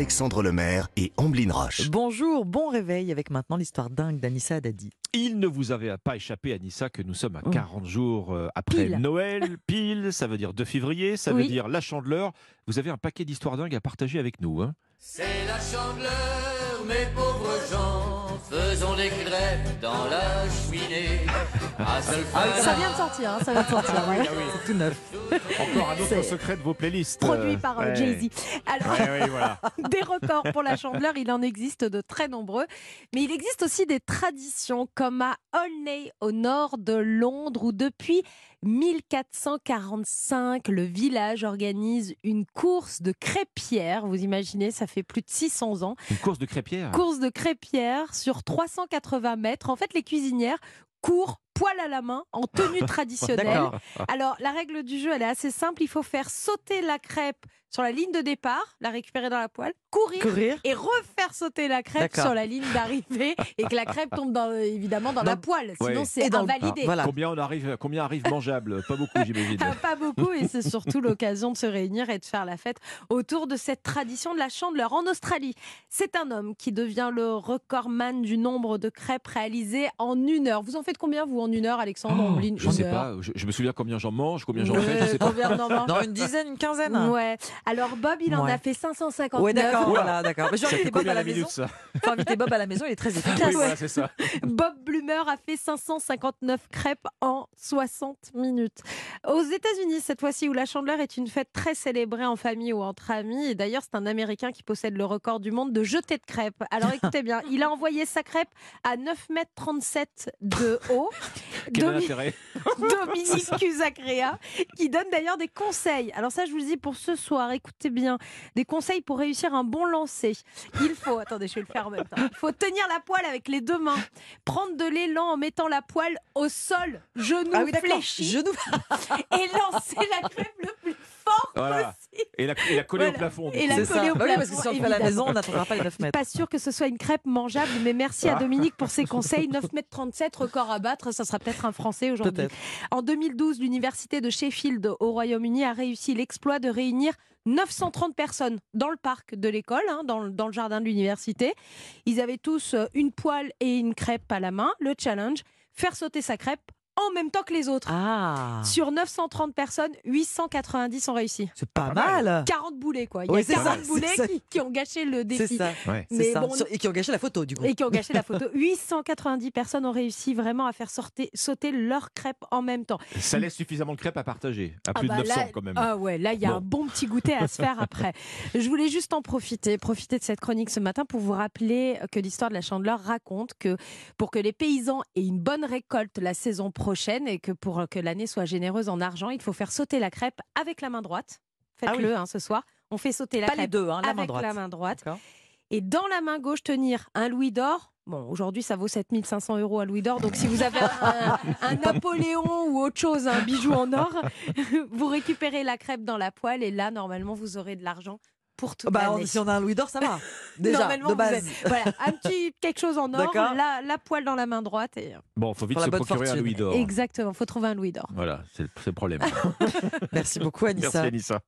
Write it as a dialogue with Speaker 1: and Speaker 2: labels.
Speaker 1: Alexandre Lemaire et Amblin Roche.
Speaker 2: Bonjour, bon réveil avec maintenant l'histoire dingue d'Anissa Dadi.
Speaker 3: Il ne vous avait pas échappé, Anissa, que nous sommes à
Speaker 2: Oh.
Speaker 3: 40 jours euh, après
Speaker 2: Pile.
Speaker 3: Noël. Pile, ça veut dire 2 février, ça
Speaker 4: Oui.
Speaker 3: veut dire la chandeleur. Vous avez un paquet d'histoires dingues à partager avec nous. Hein
Speaker 5: C'est la chandeleur, mes pauvres gens, faisons des crêpes dans la cheminée. À fin
Speaker 4: Ça vient de sortir, hein, ça vient de sortir. ouais.
Speaker 2: C'est tout neuf.
Speaker 3: Encore un autre secret de vos playlists.
Speaker 4: Produit par euh,
Speaker 3: ouais.
Speaker 4: Jay-Z. Alors,
Speaker 3: Ouais, ouais, voilà.
Speaker 4: des records pour la chandeleur, il en existe de très nombreux. Mais il existe aussi des traditions, comme à Olney, au nord de Londres, où depuis 1445, le village organise une course de crêpières. Vous imaginez, ça fait plus de 600 ans.
Speaker 3: Une course de crêpière.
Speaker 4: Course de crêpières sur 380 mètres. En fait, les cuisinières courent poil à la main en tenue traditionnelle. Alors, la règle du jeu, elle est assez simple. Il faut faire sauter la crêpe sur la ligne de départ, la récupérer dans la poêle, courir
Speaker 2: Courir.
Speaker 4: et refaire sauter la crêpe sur la ligne d'arrivée et que la crêpe tombe dans- évidemment dans, la poêle. Sinon,
Speaker 3: Ouais.
Speaker 4: c'est invalidé.
Speaker 2: Voilà.
Speaker 3: Combien, on arrive, combien arrive mangeable? Pas beaucoup, j'imagine.
Speaker 4: Ah, Pas beaucoup, et c'est surtout l'occasion de se réunir et de faire la fête autour de cette tradition de la chandeleur. En Australie, c'est un homme qui devient le recordman du nombre de crêpes réalisées en une heure. Vous en faites combien, vous, en une heure, Alexandre
Speaker 3: Oh,
Speaker 4: Omblin
Speaker 3: je
Speaker 4: Une
Speaker 3: sais
Speaker 4: heure
Speaker 3: pas. Je, je me souviens combien j'en mange, combien j'en fais. Je sais pas.
Speaker 4: combien on en mange
Speaker 2: Dans une dizaine, une quinzaine
Speaker 4: Ouais. Alors Bob, il en
Speaker 2: Ouais.
Speaker 4: a fait 559.
Speaker 2: Ouais, d'accord, voilà, d'accord.
Speaker 3: Fait
Speaker 2: inviter Bob à la
Speaker 3: la
Speaker 2: maison.
Speaker 3: minute, ça
Speaker 2: Faut inviter Bob à la maison, il est très efficace.
Speaker 3: Oui, voilà, c'est ça.
Speaker 4: Bob Blumer a fait 559 crêpes en 60 minutes. Aux États-Unis, cette fois-ci, où la chandeleur est une fête très célébrée en famille ou entre amis. Et d'ailleurs, c'est un Américain qui possède le record du monde de jeter de crêpes. Alors écoutez bien, il a envoyé sa crêpe à 9,37 m de haut.
Speaker 3: Quel
Speaker 4: Domi- Dominique Cusacrea, qui donne d'ailleurs des conseils. Alors ça, je vous le dis pour ce soir, écoutez bien, des conseils pour réussir un bon lancer. Il faut, attendez, je vais le faire en même temps. Il faut tenir la poêle avec les deux mains, prendre de l'élan en mettant la poêle au sol, genoux
Speaker 2: Ah oui,
Speaker 4: fléchis,
Speaker 2: Genou.
Speaker 4: et lancer la crêpe le plus fort
Speaker 3: Voilà.
Speaker 4: possible.
Speaker 3: Et la, et la coller
Speaker 4: Voilà.
Speaker 3: au plafond.
Speaker 4: Et la coller au
Speaker 2: Bah oui, parce que
Speaker 4: plafond,
Speaker 2: si on le fait à la maison, on n'atteindra pas les 9 mètres.
Speaker 4: Pas sûr que ce soit une crêpe mangeable, mais merci à Dominique pour ses conseils. 9 mètres 37, record à battre, ça sera peut-être un Français aujourd'hui. En 2012, l'université de Sheffield au Royaume-Uni a réussi l'exploit de réunir 930 personnes dans le parc de l'école, hein, dans, le- dans le jardin de l'université. Ils avaient tous euh, une poêle et une crêpe à la main. Le challenge, faire sauter sa crêpe en même temps que les autres.
Speaker 2: Ah,
Speaker 4: Sur 930 personnes, 890 ont réussi.
Speaker 2: c'est pas
Speaker 3: Pas
Speaker 2: mal.
Speaker 4: 40 boulets, quoi. Il y a
Speaker 2: c'est
Speaker 4: 40
Speaker 2: ça,
Speaker 4: boulets qui, qui ont gâché le
Speaker 2: C'est
Speaker 4: défi.
Speaker 2: ça.
Speaker 3: Ouais.
Speaker 2: C'est
Speaker 4: Mais
Speaker 2: ça.
Speaker 4: bon,
Speaker 2: Et qui ont gâché la photo, du coup.
Speaker 4: et qui ont gâché la photo. 890 personnes ont réussi vraiment à faire sortir, sauter leur crêpe en même temps.
Speaker 3: Ça laisse suffisamment de crêpes à partager. À plus
Speaker 4: Ah
Speaker 3: de
Speaker 4: bah
Speaker 3: 900
Speaker 4: là-
Speaker 3: quand même.
Speaker 4: Ah ouais, là il y a
Speaker 3: Bon.
Speaker 4: un bon petit goûter à se faire après. Je voulais juste en profiter, profiter de cette chronique ce matin pour vous rappeler que l'histoire de la chandeleur raconte que pour que les paysans aient une bonne récolte la saison prochaine et que pour que l'année soit généreuse en argent, il faut faire sauter la crêpe avec la main droite. Faites-le
Speaker 2: Ah
Speaker 4: hein, ce soir. On fait sauter la
Speaker 2: Pas les
Speaker 4: crêpe
Speaker 2: deux, hein, la
Speaker 4: avec
Speaker 2: main droite.
Speaker 4: la main droite. Et dans la main gauche, tenir un louis d'or. Bon, aujourd'hui, ça vaut 7500 euros un louis d'or. Donc, si vous avez un, un Napoléon ou autre chose, un bijou en or, vous récupérez la crêpe dans la poêle et là, normalement, vous aurez de l'argent pour toute
Speaker 2: Bah,
Speaker 4: l'année.
Speaker 2: on- si on a un louis d'or, ça va. Déjà,
Speaker 4: Normalement,
Speaker 2: de
Speaker 4: vous
Speaker 2: base.
Speaker 4: êtes- voilà, un petit quelque chose en or,
Speaker 2: D'accord.
Speaker 4: la, la poêle dans la main droite. Et...
Speaker 3: Bon, faut vite
Speaker 2: Pour la
Speaker 3: se
Speaker 2: bonne
Speaker 3: procurer un
Speaker 2: fortune.
Speaker 3: louis d'or.
Speaker 4: Exactement, faut trouver un louis d'or.
Speaker 3: Voilà, c'est le- c'est le problème.
Speaker 2: Merci beaucoup, Anissa.
Speaker 3: Merci Anissa.